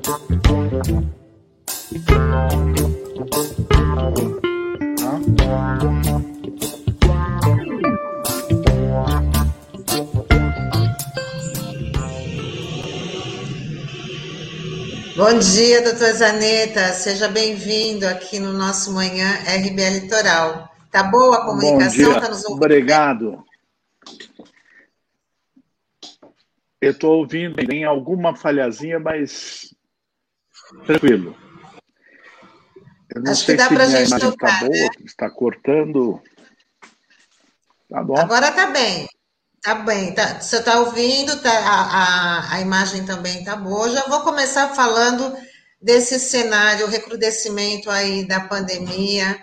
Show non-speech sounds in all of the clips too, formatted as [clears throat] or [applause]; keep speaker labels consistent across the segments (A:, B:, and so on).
A: Bom dia, doutor Zaneta. Seja bem-vindo aqui no nosso Manhã RBA Litoral. Tá boa a comunicação?
B: Tá nos ouvindo? Obrigado. Eu estou ouvindo, tem alguma falhazinha, mas tranquilo. Eu não
A: Acho
B: sei
A: que dá
B: se
A: para a
B: minha
A: gente
B: imagem
A: tocar,
B: está boa,
A: né?
B: está cortando. Tá bom.
A: Agora tá bem. Tá bem. Tá, você está ouvindo, tá, a, a, a imagem também tá boa. Já vou começar falando desse cenário, o recrudescimento aí da pandemia.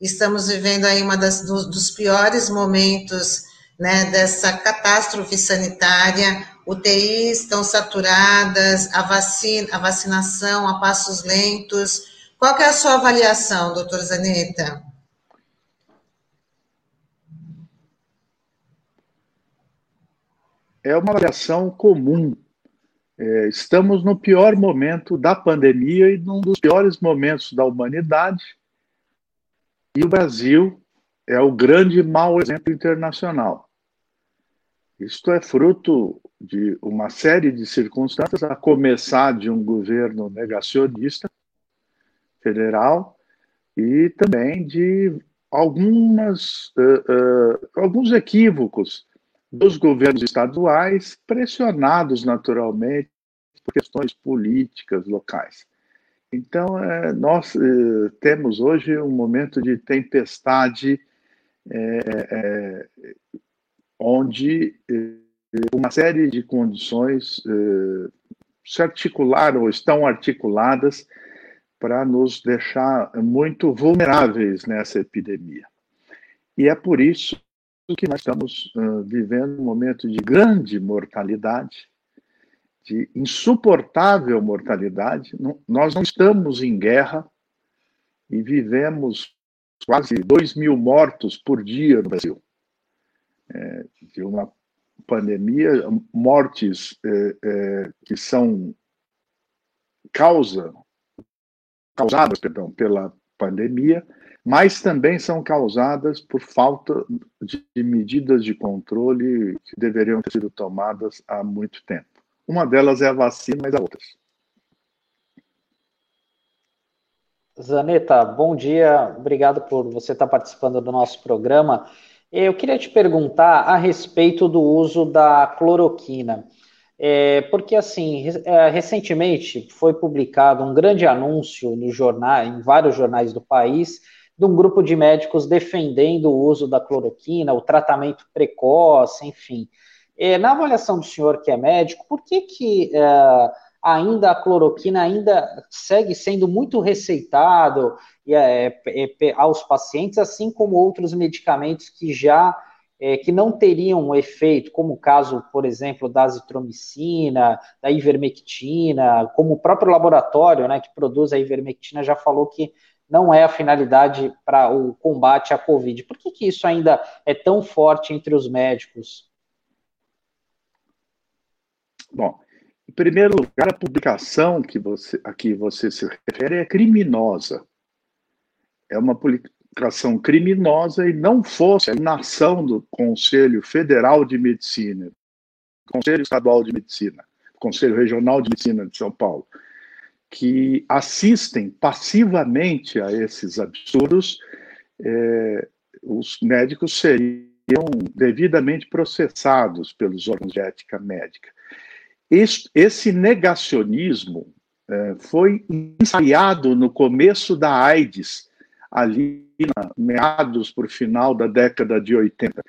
A: Estamos vivendo aí uma das, dos, dos piores momentos né, dessa catástrofe sanitária. UTIs estão saturadas, a, vacina, a vacinação a passos lentos. Qual é a sua avaliação, doutor Zaneta?
B: É uma avaliação comum. É, estamos no pior momento da pandemia e num dos piores momentos da humanidade. E o Brasil é o grande mau exemplo internacional. Isto é fruto de uma série de circunstâncias, a começar de um governo negacionista federal e também de algumas, uh, uh, alguns equívocos dos governos estaduais, pressionados naturalmente por questões políticas locais. Então, é, nós temos hoje um momento de tempestade é, é onde é, uma série de condições é, se articularam ou estão articuladas para nos deixar muito vulneráveis nessa epidemia. E é por isso que nós estamos uh, vivendo um momento de grande mortalidade, de insuportável mortalidade. Não, nós não estamos em guerra e vivemos quase 2 mil mortos por dia no Brasil. De uma pandemia, mortes é, é, que são causa, causadas perdão, pela pandemia, mas também são causadas por falta de medidas de controle que deveriam ter sido tomadas há muito tempo. Uma delas é a vacina, mas há outras.
C: Zaneta, bom dia, obrigado por você estar participando do nosso programa. Eu queria te perguntar a respeito do uso da cloroquina. É, porque, assim, é, recentemente foi publicado um grande anúncio no jornal, em vários jornais do país, de um grupo de médicos defendendo o uso da cloroquina, o tratamento precoce, enfim. É, na avaliação do senhor que é médico, por que, que é, ainda a cloroquina ainda segue sendo muito receitado aos pacientes, assim como outros medicamentos que já é, que não teriam efeito, como o caso, por exemplo, da azitromicina, da ivermectina, como o próprio laboratório né, que produz a ivermectina já falou que não é a finalidade para o combate à Covid. Por que, que isso ainda é tão forte entre os médicos?
B: Bom, em primeiro lugar, a publicação que você, a que você se refere é criminosa. É uma publicação criminosa e não fosse a inação do Conselho Federal de Medicina, Conselho Estadual de Medicina, Conselho Regional de Medicina de São Paulo, que assistem passivamente a esses absurdos, é, os médicos seriam devidamente processados pelos órgãos de ética médica. Esse, negacionismo é, foi ensaiado no começo da AIDS, ali na, meados o final da década de 80.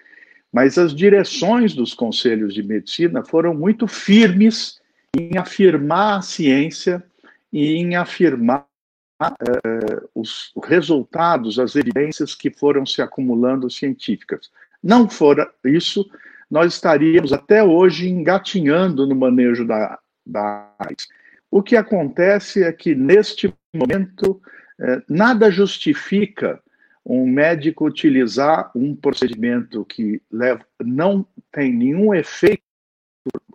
B: Mas as direções dos conselhos de medicina foram muito firmes em afirmar a ciência e em afirmar uh, os resultados, as evidências que foram se acumulando científicas. Não fora isso, nós estaríamos até hoje engatinhando no manejo da, da AIDS. O que acontece é que, neste momento, nada justifica um médico utilizar um procedimento que leva, não tem nenhum efeito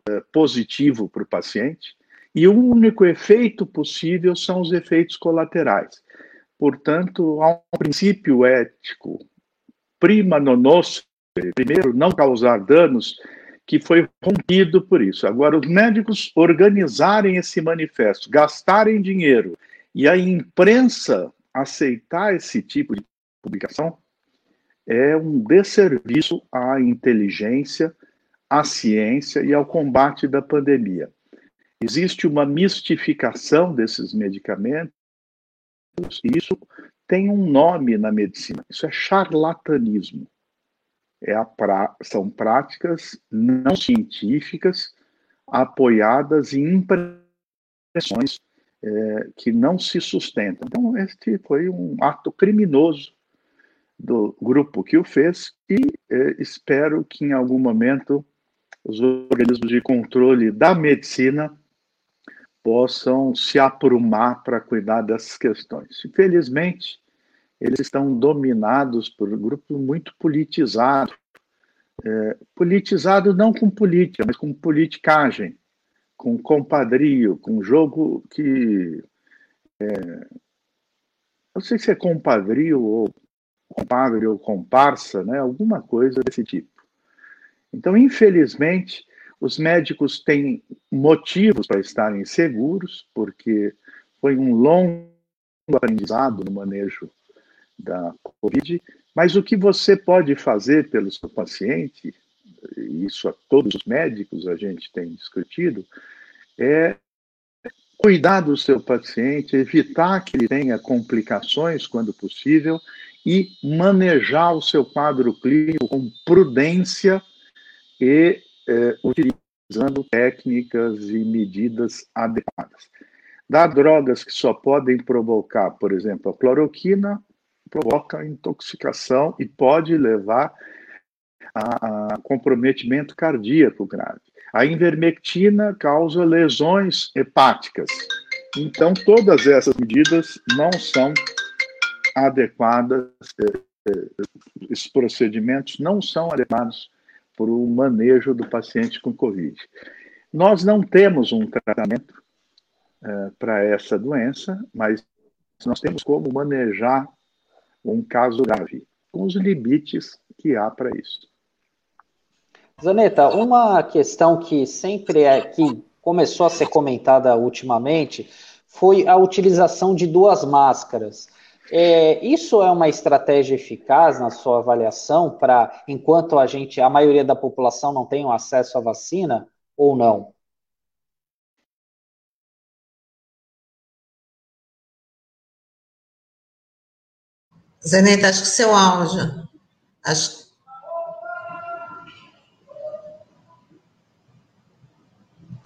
B: eh, positivo para o paciente, E o único efeito possível são os efeitos colaterais. Portanto, há um princípio ético prima non primeiro, não causar danos, que foi rompido por isso. Agora, os médicos organizarem esse manifesto, gastarem dinheiro e a imprensa aceitar esse tipo de publicação é um desserviço à inteligência, à ciência e ao combate da pandemia. Existe uma mistificação desses medicamentos, e isso tem um nome na medicina. Isso é charlatanismo. É pra... São práticas não científicas apoiadas em impressões é, que não se sustentam. Então, este foi um ato criminoso do grupo que o fez e é, espero que em algum momento os organismos de controle da medicina possam se aprumar para cuidar dessas questões. Infelizmente, eles estão dominados por um grupo muito politizado. É, politizado não com política, mas com politicagem, com compadrio, com jogo que. É, não sei se é compadrio ou compadre ou comparsa, né? alguma coisa desse tipo. Então, infelizmente, os médicos têm motivos para estarem seguros, porque foi um longo aprendizado no manejo da Covid, mas o que você pode fazer pelo seu paciente, isso a todos os médicos a gente tem discutido, é cuidar do seu paciente, evitar que ele tenha complicações quando possível e manejar o seu quadro clínico com prudência e é, utilizando técnicas e medidas adequadas. Dar drogas que só podem provocar, por exemplo, a cloroquina, provoca intoxicação e pode levar a, a comprometimento cardíaco grave. A invermectina causa lesões hepáticas. Então, todas essas medidas não são adequadas, eh, esses procedimentos não são adequados para o manejo do paciente com Covid. Nós não temos um tratamento eh, para essa doença, mas nós temos como manejar um caso grave, com os limites que há para isso.
C: Zaneta, uma questão que sempre é que começou a ser comentada ultimamente foi a utilização de duas máscaras. É, isso é uma estratégia eficaz na sua avaliação para, enquanto a gente, a maioria da população não tem acesso à vacina ou não?
A: Zeneta, acho que seu áudio. Acho...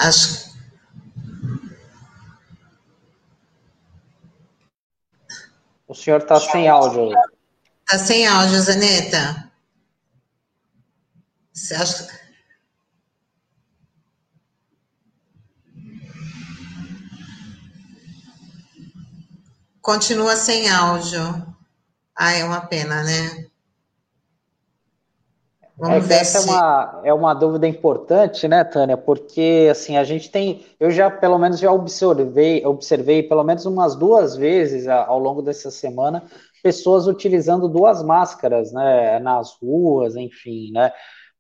A: Acho.
C: O senhor está sem áudio.
A: Está sem áudio, Zeneta. Você acha. Continua sem áudio. Ah, é uma pena, né?
C: Vamos é, ver essa é, uma, é uma dúvida importante, né, Tânia? Porque assim a gente tem, eu já pelo menos já observei, observei pelo menos umas duas vezes ao longo dessa semana pessoas utilizando duas máscaras, né, nas ruas, enfim, né?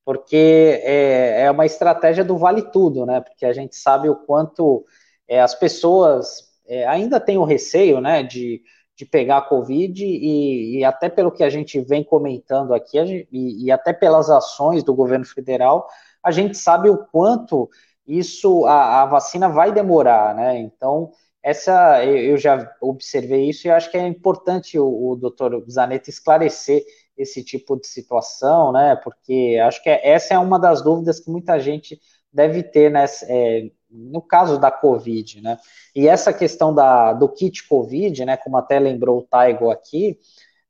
C: Porque é, é uma estratégia do vale tudo, né? Porque a gente sabe o quanto é, as pessoas é, ainda têm o receio, né, de de pegar a Covid e, e, até pelo que a gente vem comentando aqui e, e, até pelas ações do governo federal, a gente sabe o quanto isso, a, a vacina vai demorar, né? Então, essa eu, já observei isso e acho que é importante o, o doutor Zanetti esclarecer esse tipo de situação, né? Porque acho que é, essa é uma das dúvidas que muita gente deve ter nessa, é, no caso da Covid, né? E essa questão da, do kit Covid, né? Como até lembrou o Taigo aqui,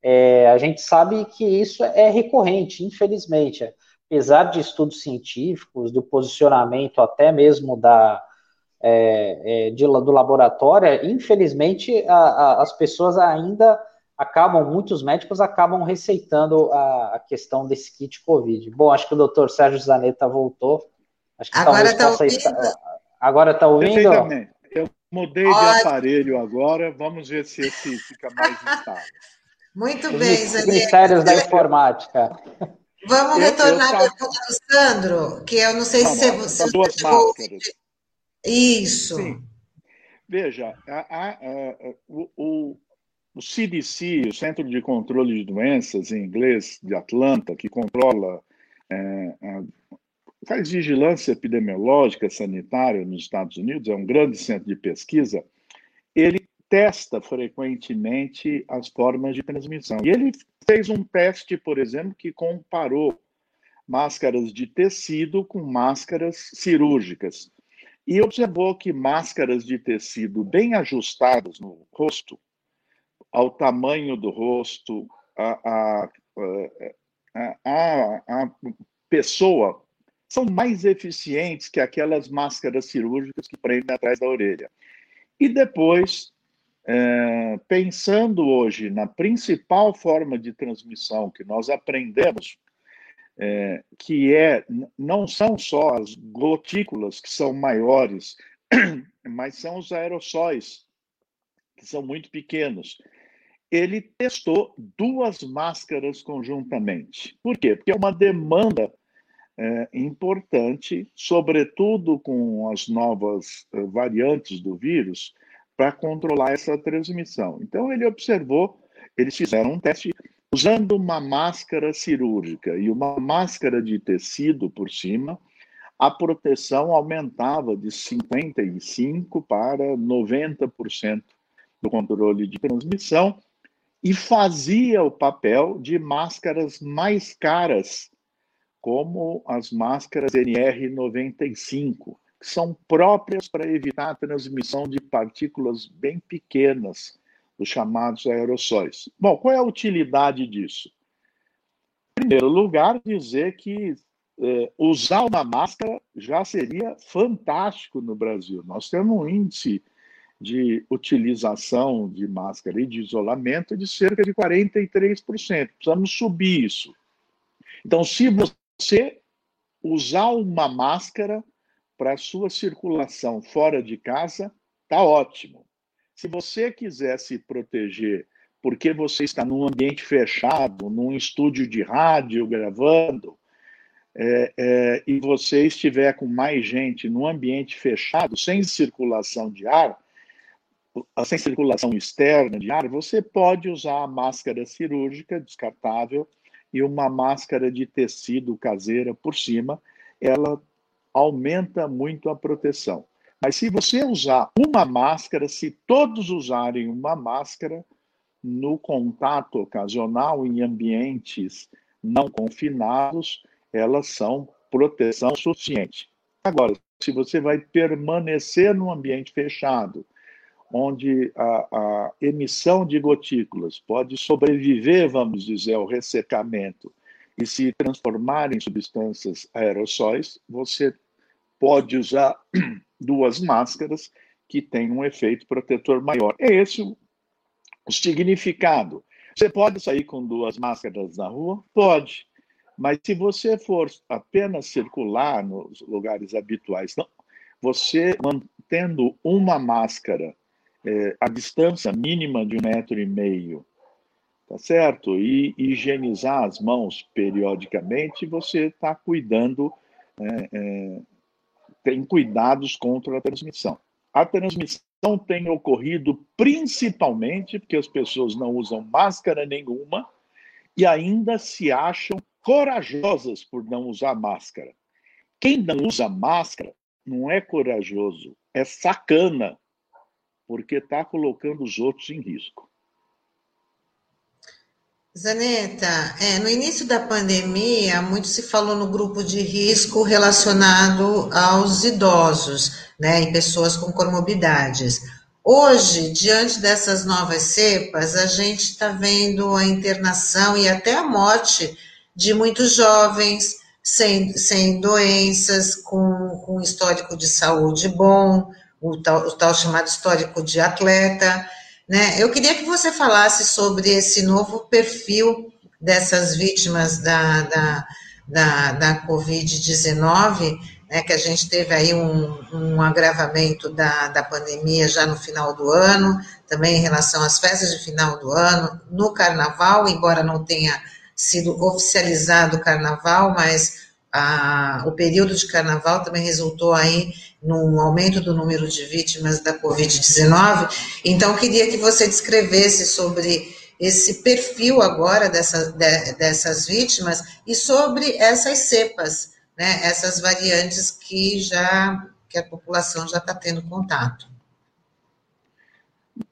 C: é, a gente sabe que isso é recorrente, infelizmente. Apesar de estudos científicos, do posicionamento até mesmo da, é, é, de, do laboratório, infelizmente a, a, as pessoas ainda acabam, muitos médicos acabam receitando a, a, questão desse kit Covid. Bom, acho que o doutor Sérgio Zanetta voltou. Acho que
A: Agora está ouvindo. Estar
C: Agora está ouvindo?
B: Eu mudei de aparelho agora, vamos ver se esse fica mais [laughs] estável.
A: Muito bem,
C: Os mistérios da informática.
A: Vamos eu, retornar pergunta do Sandro, que eu não sei se você...
B: As duas máscaras.
A: Isso.
B: Sim. Veja, a, a, a, o, o CDC, o Centro de Controle de Doenças, em inglês, de Atlanta, que controla, é, faz vigilância epidemiológica sanitária nos Estados Unidos, é um grande centro de pesquisa, ele testa frequentemente as formas de transmissão. E ele fez um teste, por exemplo, que comparou máscaras de tecido com máscaras cirúrgicas e observou que máscaras de tecido bem ajustadas no rosto, ao tamanho do rosto, a, a, a, a pessoa, são mais eficientes que aquelas máscaras cirúrgicas que prendem atrás da orelha. E depois, é, pensando hoje na principal forma de transmissão que nós aprendemos é, que é não são só as gotículas que são maiores, [clears throat] mas são os aerossóis que são muito pequenos. Ele testou duas máscaras conjuntamente. Por quê? Porque é uma demanda é, importante, sobretudo com as novas é, variantes do vírus, para controlar essa transmissão. Então, ele observou, eles fizeram um teste usando uma máscara cirúrgica e uma máscara de tecido por cima, a proteção aumentava de 55% para 90% do controle de transmissão e fazia o papel de máscaras mais caras, como as máscaras NR95, que são próprias para evitar a transmissão de partículas bem pequenas os chamados aerossóis. Bom, qual é a utilidade disso? Em primeiro lugar, dizer que é, usar uma máscara já seria fantástico no Brasil. Nós temos um índice de utilização de máscara e de isolamento de cerca de 43%. Precisamos subir isso. Então, se você usar uma máscara para sua circulação fora de casa, está ótimo. Se você quiser se proteger porque você está num ambiente fechado, num estúdio de rádio gravando, é, é, e você estiver com mais gente num ambiente fechado, sem circulação de ar, sem circulação externa de ar, você pode usar a máscara cirúrgica descartável e uma máscara de tecido caseira por cima. Ela aumenta muito a proteção. Mas se você usar uma máscara, se todos usarem uma máscara no contato ocasional em ambientes não confinados, elas são proteção suficiente. Agora, se você vai permanecer num ambiente fechado, onde a, a, emissão de gotículas pode sobreviver, vamos dizer, ao ressecamento e se transformar em substâncias aerossóis, você pode usar [clears throat] duas máscaras que têm um efeito protetor maior. É esse o, significado. Você pode sair com duas máscaras na rua? Pode. Mas se você for apenas circular nos lugares habituais, não, você mantendo uma máscara é, a distância mínima de um metro e meio, tá certo? E higienizar as mãos periodicamente, você está cuidando é, é, tem cuidados contra a transmissão. A transmissão tem ocorrido principalmente porque as pessoas não usam máscara nenhuma e ainda se acham corajosas por não usar máscara. Quem não usa máscara não é corajoso, é sacana, porque está colocando os outros em risco.
A: Zaneta, é, no início da pandemia, muito se falou no grupo de risco relacionado aos idosos, né, e pessoas com comorbidades. Hoje, diante dessas novas cepas, a gente está vendo a internação e até a morte de muitos jovens sem, sem doenças, com, com histórico de saúde bom, o tal, o tal chamado histórico de atleta. Né? Eu queria que você falasse sobre esse novo perfil dessas vítimas da, da, da, da Covid-19, né, que a gente teve aí um, um agravamento da, da pandemia já no final do ano, também em relação às festas de final do ano, no carnaval, embora não tenha sido oficializado o carnaval, mas a, o período de carnaval também resultou aí num aumento do número de vítimas da Covid-19. Então, queria que você descrevesse sobre esse perfil agora dessa, de, dessas vítimas e sobre essas cepas, né, essas variantes que já que a população já está tendo contato.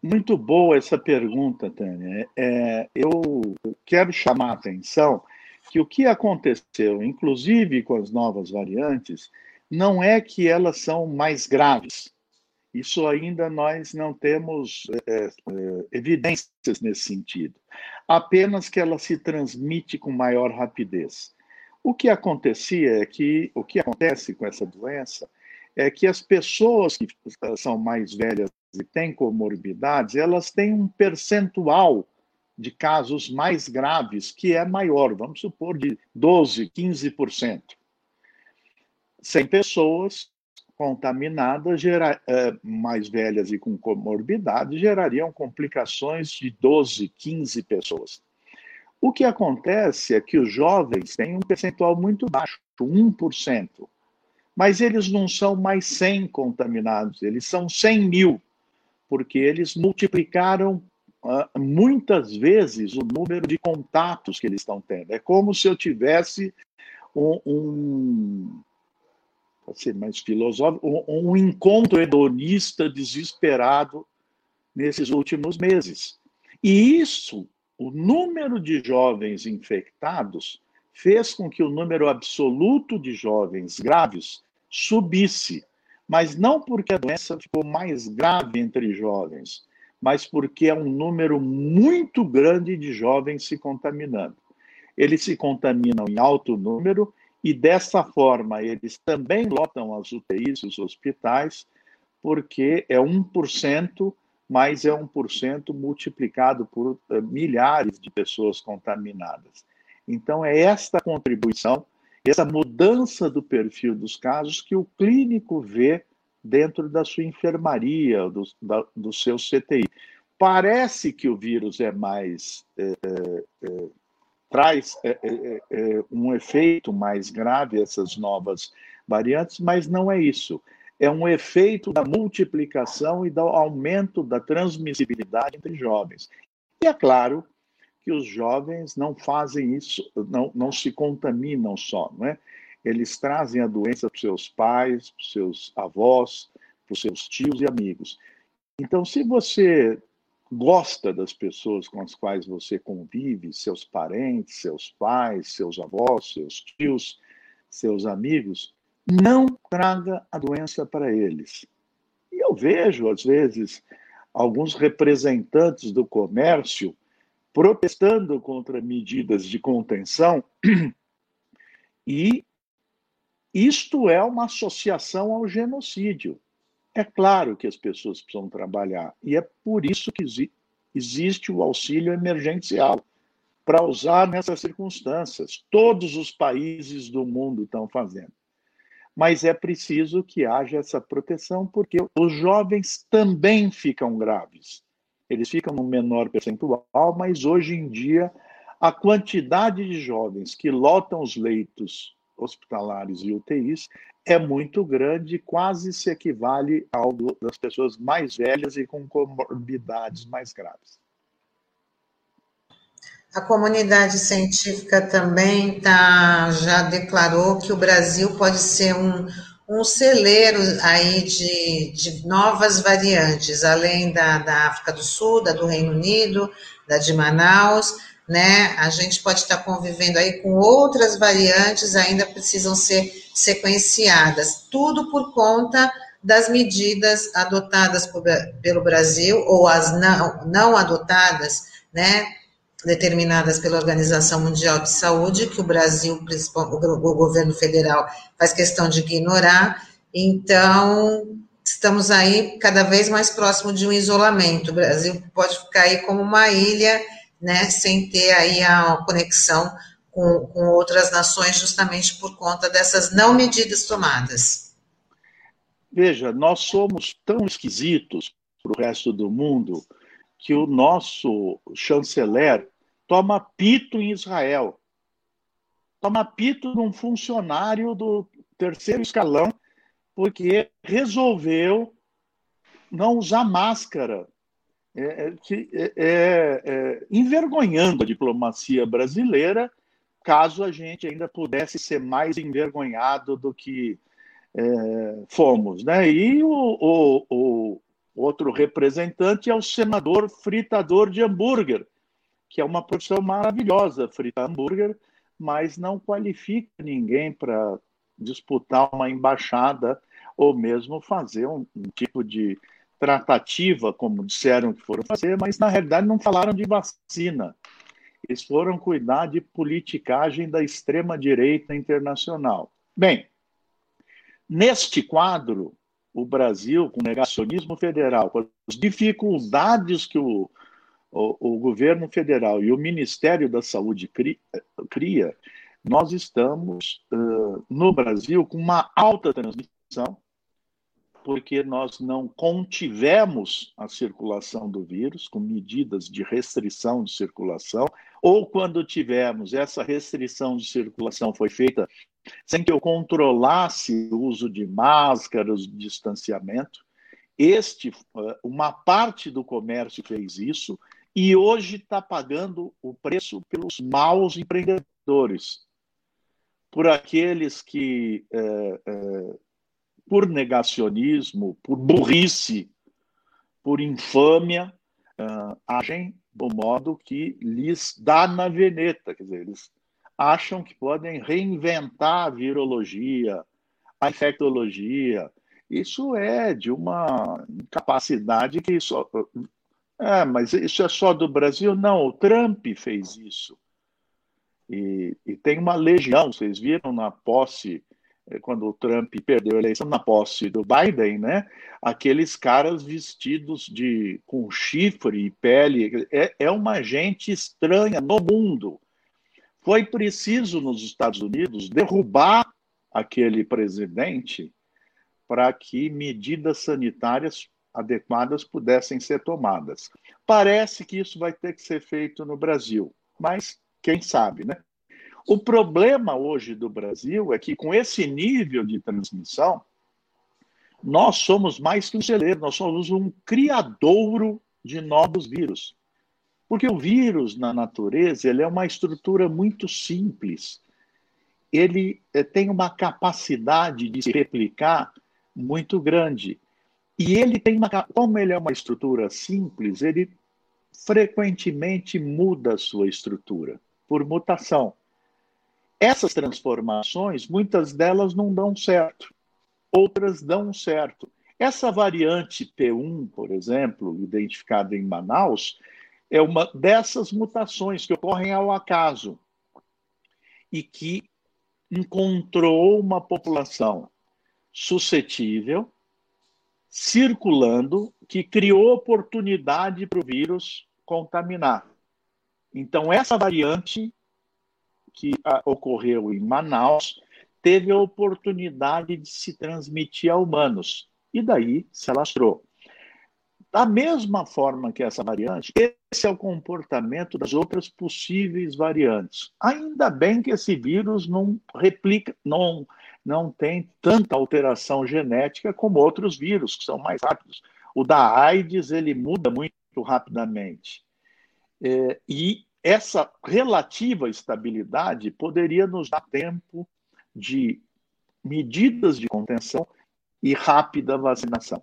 B: Muito boa essa pergunta, Tânia. É, eu quero chamar a atenção que o que aconteceu, inclusive com as novas variantes, não é que elas são mais graves. Isso ainda nós não temos é, é, evidências nesse sentido. Apenas que ela se transmite com maior rapidez. O que acontecia é que o que acontece com essa doença é que as pessoas que são mais velhas e têm comorbidades, elas têm um percentual de casos mais graves que é maior, vamos supor de 12, 15%. 100 pessoas contaminadas, gera, é, mais velhas e com comorbidade, gerariam complicações de 12, 15 pessoas. O que acontece é que os jovens têm um percentual muito baixo, 1%. Mas eles não são mais 100 contaminados, eles são 100 mil, porque eles multiplicaram uh, muitas vezes o número de contatos que eles estão tendo. É como se eu tivesse um, um ser mais filosófico, um, um encontro hedonista desesperado nesses últimos meses. E isso, o número de jovens infectados, fez com que o número absoluto de jovens graves subisse, mas não porque a doença ficou mais grave entre jovens, mas porque é um número muito grande de jovens se contaminando. Eles se contaminam em alto número e dessa forma eles também lotam as UTIs, os hospitais, porque é 1%, mas é 1% multiplicado por uh, milhares de pessoas contaminadas. Então, é esta contribuição, essa mudança do perfil dos casos que o clínico vê dentro da sua enfermaria, do, da, do seu CTI. Parece que o vírus é mais é, é, traz é, é, é, um efeito mais grave essas novas variantes, mas não é isso. É um efeito da multiplicação e do aumento da transmissibilidade entre jovens. E é claro que os jovens não fazem isso, não, não se contaminam só, não é? Eles trazem a doença para seus pais, para seus avós, para seus tios e amigos. Então, se você gosta das pessoas com as quais você convive, seus parentes, seus pais, seus avós, seus tios, seus amigos, não traga a doença para eles. E eu vejo, às vezes, alguns representantes do comércio protestando contra medidas de contenção, [clears throat] e isto é uma associação ao genocídio. É claro que as pessoas precisam trabalhar, e é por isso que existe o auxílio emergencial para usar nessas circunstâncias. Todos os países do mundo estão fazendo. Mas é preciso que haja essa proteção, porque os jovens também ficam graves. Eles ficam no menor percentual, mas hoje em dia a quantidade de jovens que lotam os leitos hospitalares e UTIs é muito grande, quase se equivale ao das pessoas mais velhas e com comorbidades mais graves.
A: A comunidade científica também tá, já declarou que o Brasil pode ser um, um celeiro aí de, de novas variantes, além da, da África do Sul, da do Reino Unido, da de Manaus, né? A gente pode estar convivendo aí com outras variantes, ainda precisam ser sequenciadas, tudo por conta das medidas adotadas por, pelo Brasil ou as não, não adotadas, né? Determinadas pela Organização Mundial de Saúde, que o Brasil, o governo federal, faz questão de ignorar. Então, estamos aí cada vez mais próximo de um isolamento. O Brasil pode ficar aí como uma ilha né, sem ter aí a conexão com com, outras nações, justamente por conta dessas não medidas tomadas?
B: Veja, nós somos tão esquisitos para o resto do mundo que o nosso chanceler toma pito em Israel. Toma pito num funcionário do terceiro escalão, porque resolveu não usar máscara, é, é, é, é, envergonhando a diplomacia brasileira, caso a gente ainda pudesse ser mais envergonhado do que é, fomos. Né? E o, o, o, outro representante é o senador fritador de hambúrguer, que é uma profissão maravilhosa, fritar hambúrguer, mas não qualifica ninguém para disputar uma embaixada ou mesmo fazer um, um tipo de tratativa, como disseram que foram fazer, mas na realidade não falaram de vacina. Eles foram cuidar de politicagem da extrema-direita internacional. Bem, neste quadro, o Brasil, com negacionismo federal, com as dificuldades que o, o, o governo federal e o Ministério da Saúde cria, cria nós estamos uh, no Brasil com uma alta transmissão, porque nós não contivemos a circulação do vírus com medidas de restrição de circulação, ou quando tivemos essa restrição de circulação foi feita sem que eu controlasse o uso de máscaras, distanciamento. Este, eh, uma parte do comércio fez isso e hoje está pagando o preço pelos maus empreendedores, por aqueles que é, é, por negacionismo, por burrice, por infâmia, uh, agem do modo que lhes dá na veneta. Quer dizer, eles acham que podem reinventar a virologia, a infectologia. Isso é de uma capacidade que só. É, mas isso é só do Brasil? Não, o Trump fez isso. E, e tem uma legião, vocês viram na posse quando o Trump perdeu a eleição na posse do Biden, né? Aqueles caras vestidos de com chifre e pele é, é uma gente estranha no mundo. Foi preciso nos Estados Unidos derrubar aquele presidente para que medidas sanitárias adequadas pudessem ser tomadas. Parece que isso vai ter que ser feito no Brasil, mas quem sabe, né? O problema hoje do Brasil é que, com esse nível de transmissão, nós somos mais que um celeiro, nós somos um criadouro de novos vírus. Porque o vírus, na natureza, ele é uma estrutura muito simples. Ele eh, tem uma capacidade de se replicar muito grande. E ele tem uma. Como ele é uma estrutura simples, ele frequentemente muda a sua estrutura por mutação. Essas transformações, muitas delas não dão certo, outras dão certo. Essa variante P1, por exemplo, identificada em Manaus, é uma dessas mutações que ocorrem ao acaso e que encontrou uma população suscetível, circulando, que criou oportunidade para o vírus contaminar. Então, essa variante que a, ocorreu em Manaus teve a oportunidade de se transmitir a humanos e daí se alastrou. Da mesma forma que essa variante, esse é o comportamento das outras possíveis variantes. Ainda bem que esse vírus não replica, não, não tem tanta alteração genética como outros vírus, que são mais rápidos. O da AIDS, ele muda muito rapidamente. É, e essa relativa estabilidade poderia nos dar tempo de medidas de contenção e rápida vacinação.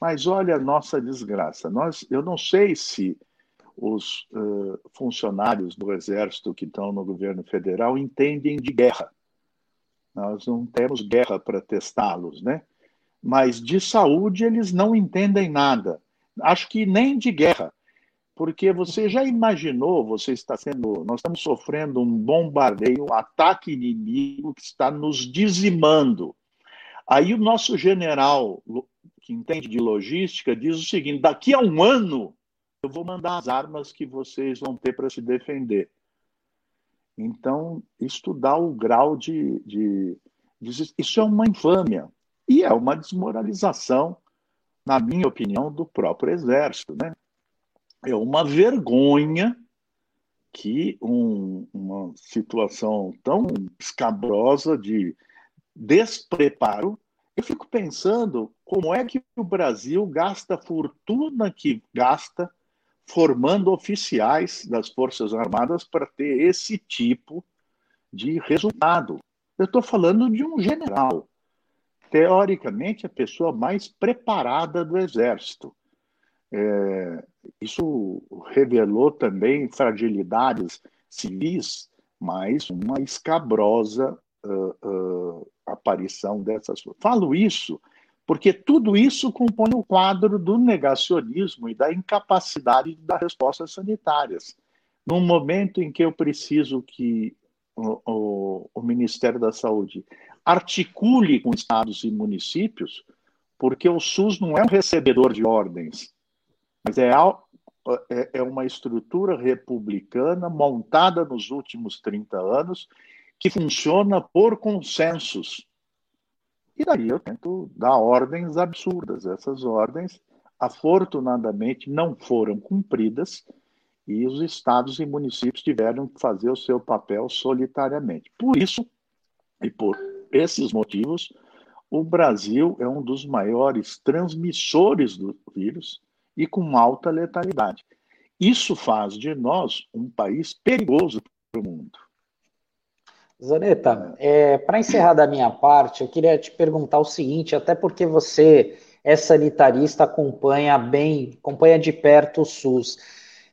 B: Mas olha a nossa desgraça. Nós, eu não sei se os uh, funcionários do Exército que estão no governo federal entendem de guerra. Nós não temos guerra para testá-los, né? Mas de saúde eles não entendem nada. Acho que nem de guerra porque você já imaginou, você está sendo, nós estamos sofrendo um bombardeio, um ataque inimigo que está nos dizimando. Aí o nosso general, que entende de logística, diz o seguinte: daqui a um ano eu vou mandar as armas que vocês vão ter para se defender. Então, estudar o grau de, de, de. Isso é uma infâmia e é uma desmoralização, na minha opinião, do próprio Exército. Né? É uma vergonha que um, uma situação tão escabrosa de despreparo. Eu fico pensando como é que o Brasil gasta a fortuna que gasta formando oficiais das Forças Armadas para ter esse tipo de resultado. Eu estou falando de um general, teoricamente a pessoa mais preparada do Exército. É, isso revelou também fragilidades civis, mas uma escabrosa uh, uh, aparição dessas. Falo isso porque tudo isso compõe o quadro do negacionismo e da incapacidade de dar respostas sanitárias. Num momento em que eu preciso que o, o, o Ministério da Saúde articule com estados e municípios, porque o SUS não é um recebedor de ordens, mas é, é, é uma estrutura republicana montada nos últimos 30 anos que funciona por consensos e daí eu tento dar ordens absurdas. Essas ordens, afortunadamente, não foram cumpridas e os estados e municípios tiveram que fazer o seu papel solitariamente. Por isso, e por esses motivos, o Brasil é um dos maiores transmissores do vírus e com alta letalidade. Isso faz de nós um país perigoso para o mundo.
C: Zaneta, é, para encerrar da minha parte, eu queria te perguntar o seguinte, até porque você é sanitarista, acompanha bem, acompanha de perto o SUS.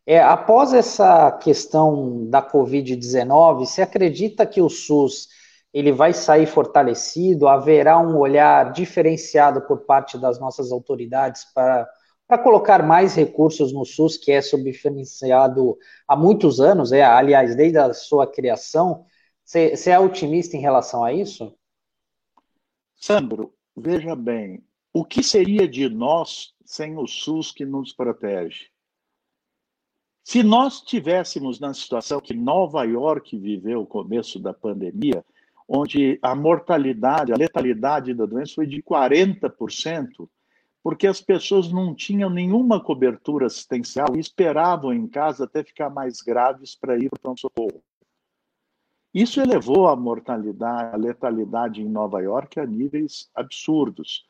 C: É, após essa questão da Covid-19, você acredita que o SUS ele vai sair fortalecido? Haverá um olhar diferenciado por parte das nossas autoridades para, para colocar mais recursos no SUS, que é subfinanciado há muitos anos, é, aliás, desde a sua criação? Você é otimista em relação a isso?
B: Sandro, veja bem, o que seria de nós sem o SUS que nos protege? Se nós tivéssemos na situação que Nova York viveu o começo da pandemia, onde a mortalidade, a letalidade da doença foi de 40%, porque as pessoas não tinham nenhuma cobertura assistencial e esperavam em casa até ficar mais graves para ir para o pronto-socorro. Isso elevou a mortalidade, a letalidade em Nova York a níveis absurdos.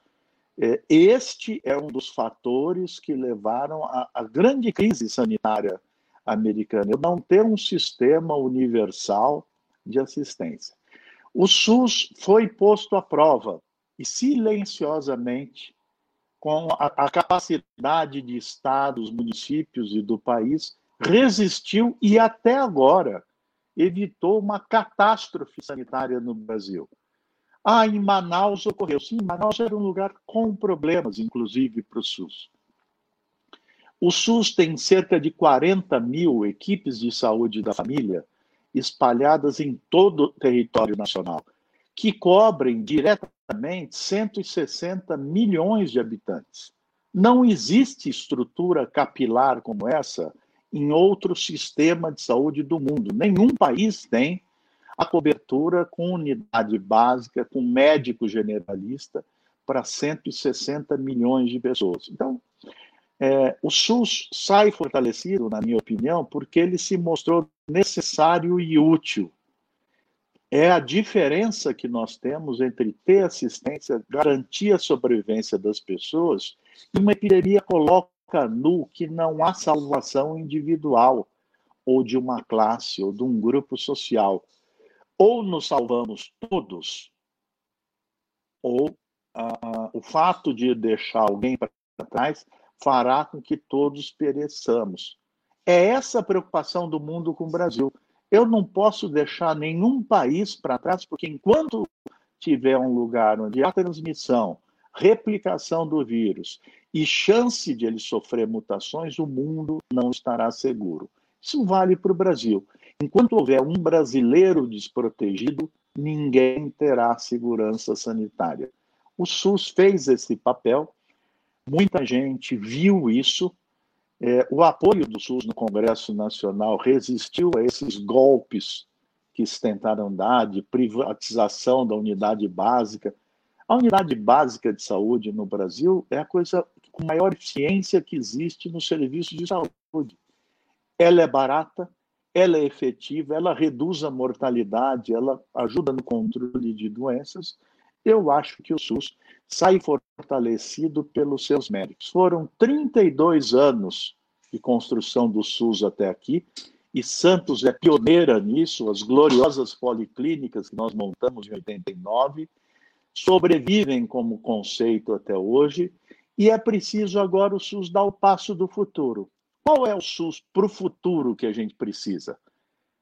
B: É, este é um dos fatores que levaram à grande crise sanitária americana, eu não ter um sistema universal de assistência. O SUS foi posto à prova e silenciosamente, com a, a capacidade de estados, municípios e do país, resistiu e até agora evitou uma catástrofe sanitária no Brasil. Ah, em Manaus ocorreu. Sim, Manaus era um lugar com problemas, inclusive para o SUS. O SUS tem cerca de 40 mil equipes de saúde da família espalhadas em todo o território nacional, que cobrem diretamente 160 milhões de habitantes. Não existe estrutura capilar como essa em outro sistema de saúde do mundo. Nenhum país tem a cobertura com unidade básica, com médico generalista para 160 milhões de pessoas. Então, é, o SUS sai fortalecido, na minha opinião, porque ele se mostrou necessário e útil. É a diferença que nós temos entre ter assistência, garantir a sobrevivência das pessoas, e uma epidemia coloca nu que não há salvação individual, ou de uma classe, ou de um grupo social. Ou nos salvamos todos, ou ah, o fato de deixar alguém para trás fará com que todos pereçamos. É essa a preocupação do mundo com o Brasil. Eu não posso deixar nenhum país para trás, porque enquanto tiver um lugar onde há transmissão, replicação do vírus e chance de ele sofrer mutações, o mundo não estará seguro. Isso vale para o Brasil. Enquanto houver um brasileiro desprotegido, ninguém terá segurança sanitária. O SUS fez esse papel, muita gente viu isso. É, o apoio do SUS no Congresso Nacional resistiu a esses golpes que se tentaram dar, de privatização da unidade básica. A unidade básica de saúde no Brasil é a coisa com maior eficiência que existe no serviço de saúde. Ela é barata, ela é efetiva, ela reduz a mortalidade, ela ajuda no controle de doenças. Eu acho que o SUS sai fortalecido pelos seus méritos. Foram 32 anos de construção do SUS até aqui, e Santos é pioneira nisso, as gloriosas policlínicas que nós montamos em 89 sobrevivem como conceito até hoje, e é preciso agora o SUS dar o passo do futuro. Qual é o SUS para o futuro que a gente precisa?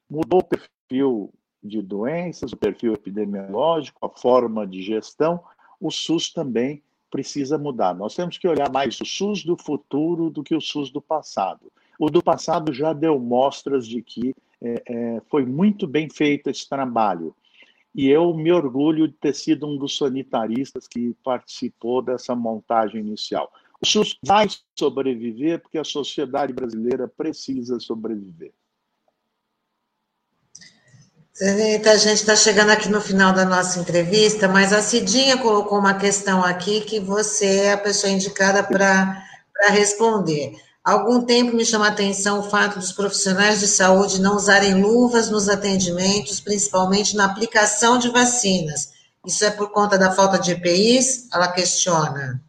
B: Mudou o perfil de doenças, o perfil epidemiológico, a forma de gestão, o SUS também precisa mudar. Nós temos que olhar mais o SUS do futuro do que o SUS do passado. O do passado já deu mostras de que é, é, foi muito bem feito esse trabalho. E eu me orgulho de ter sido um dos sanitaristas que participou dessa montagem inicial. O SUS vai sobreviver porque a sociedade brasileira precisa sobreviver.
A: Zenita, a gente está chegando aqui no final da nossa entrevista, mas a Cidinha colocou uma questão aqui que você é a pessoa indicada para responder. Há algum tempo me chama a atenção o fato dos profissionais de saúde não usarem luvas nos atendimentos, principalmente na aplicação de vacinas. Isso é por conta da falta de EPIs? Ela questiona.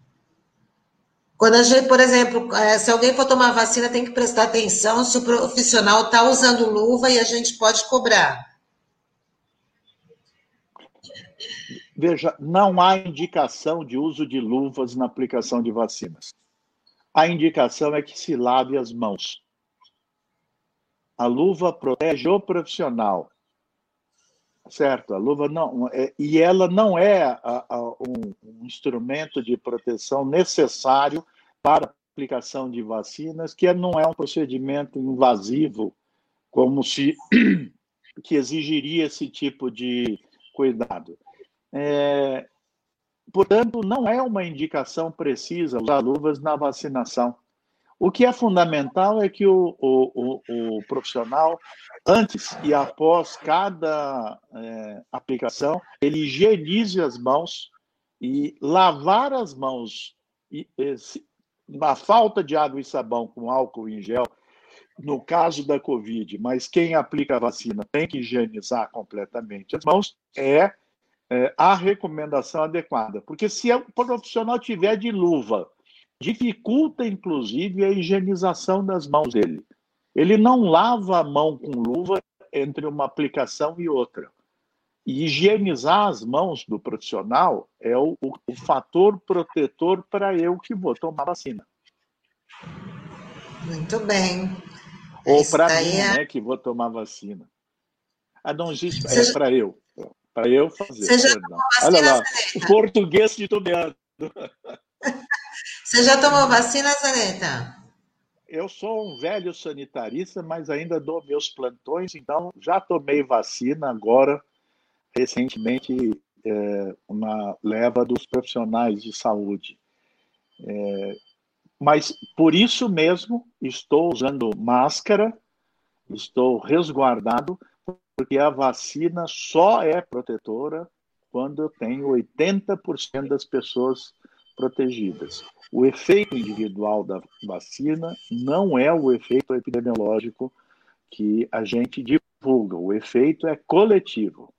A: Quando a gente, por exemplo, é, se alguém for tomar vacina, tem que prestar atenção se o profissional está usando luva e a gente pode cobrar.
B: Veja, não há indicação de uso de luvas na aplicação de vacinas a indicação é que se lave as mãos. A luva protege o profissional, certo? A luva não é, e ela não é a, a, um, um, instrumento de proteção necessário para aplicação de vacinas, que não é um procedimento invasivo, como se [clears throat] que exigiria esse tipo de cuidado. É, Portanto, não é uma indicação precisa usar luvas na vacinação. O que é fundamental é que o, o, o, o profissional, antes e após cada é, aplicação, ele higienize as mãos e lavar as mãos. E, esse, na falta de água e sabão com álcool em gel, no caso da Covid, mas quem aplica a vacina tem que higienizar completamente as mãos, é é, a recomendação adequada. Porque se o profissional tiver de luva, dificulta inclusive a higienização das mãos dele. Ele não lava a mão com luva entre uma aplicação e outra. E higienizar as mãos do profissional é o, o, o fator protetor para eu que vou tomar vacina.
A: Muito bem.
B: Ou para mim, é... né, que vou tomar vacina. Ah, não existe, Você... é para eu. Para eu fazer. Você já tomou vacina, Olha lá, o português titubeando. [laughs]
A: Você já tomou vacina, Zaneta?
B: Eu sou um velho sanitarista, mas ainda dou meus plantões, então já tomei vacina agora, recentemente, é, uma leva dos profissionais de saúde. É, mas por isso mesmo estou usando máscara, estou resguardado, porque a vacina só é protetora quando eu tenho 80% das pessoas protegidas. O efeito individual da vacina não é o efeito epidemiológico que a gente divulga. O efeito é coletivo.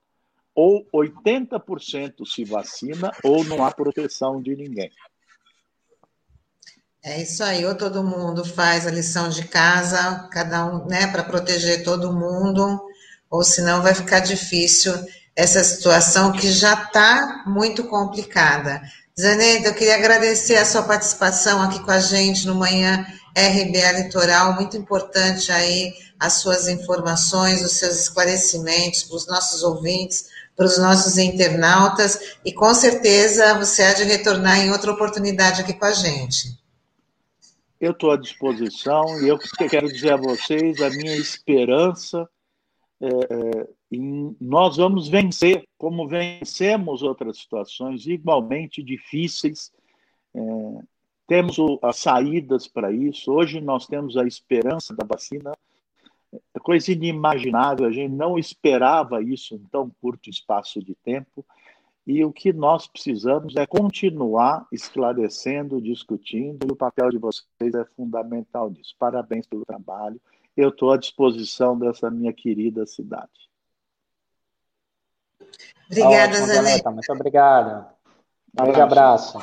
B: Ou 80% se vacina ou não há proteção de ninguém.
A: É isso aí, ou todo mundo faz a lição de casa, cada um, né, para proteger todo mundo, ou senão vai ficar difícil essa situação que já está muito complicada. Zaneta, eu queria agradecer a sua participação aqui com a gente no Manhã RBA Litoral, muito importante aí as suas informações, os seus esclarecimentos para os nossos ouvintes, para os nossos internautas, e com certeza você há de retornar em outra oportunidade aqui com a gente.
B: Eu estou à disposição e eu quero dizer a vocês a minha esperança nós vamos vencer, como vencemos outras situações igualmente difíceis. É, temos as saídas para isso. Hoje nós temos a esperança da vacina. coisa inimaginável, a gente não esperava isso em tão curto espaço de tempo. E o que nós precisamos é continuar esclarecendo, discutindo, e o papel de vocês é fundamental nisso. Parabéns pelo trabalho. Eu estou à disposição dessa minha querida cidade.
C: Obrigada, Ótimo, Zaneta. Muito obrigado. Um grande abraço.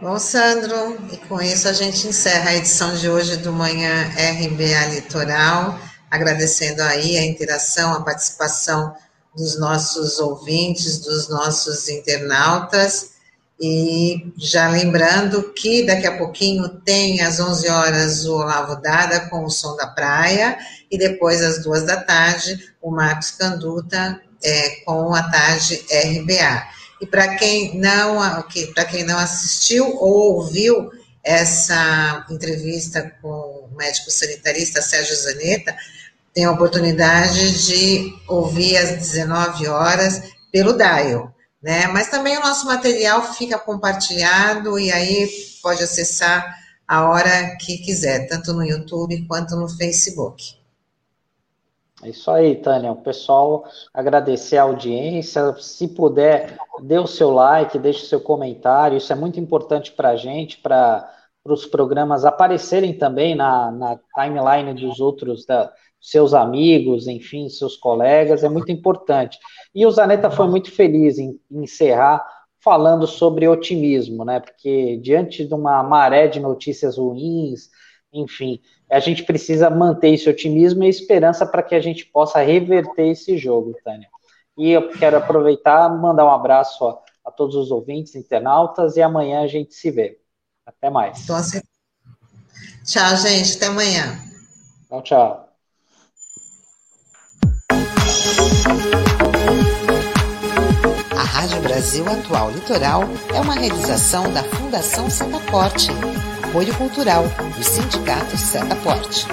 A: Bom, Sandro, e com isso a gente encerra a edição de hoje do Manhã RBA Litoral, agradecendo aí a interação, a participação dos nossos ouvintes, dos nossos internautas, e já lembrando que daqui a pouquinho tem às 11 horas o Olavo Dada com o Som da Praia, e depois às duas da tarde o Marcos Canduta é, com a tarde RBA. E para quem não para quem não assistiu ou ouviu essa entrevista com o médico sanitarista Sérgio Zanetta, tem a oportunidade de ouvir às 19 horas pelo Dial, né? Mas também o nosso material fica compartilhado e aí pode acessar a hora que quiser, tanto no YouTube quanto no Facebook.
C: É isso aí, Tânia. O pessoal agradecer a audiência. Se puder, dê o seu like, deixe o seu comentário. Isso é muito importante para a gente, para os programas aparecerem também na, na timeline dos outros, da, seus amigos, enfim, seus colegas. É muito importante. E o Zaneta foi muito feliz em, em encerrar falando sobre otimismo, né? Porque diante de uma maré de notícias ruins, enfim, a gente precisa manter esse otimismo e esperança para que a gente possa reverter esse jogo, Tânia. E eu quero aproveitar mandar um abraço a, a todos os ouvintes, internautas, e amanhã a gente se vê. Até mais.
A: Então, assim... Tchau, gente. Até amanhã.
C: Tchau, tchau.
D: A Rádio Brasil Atual Litoral é uma realização da Fundação Setaporte apoio cultural do Sindicato Setaporte.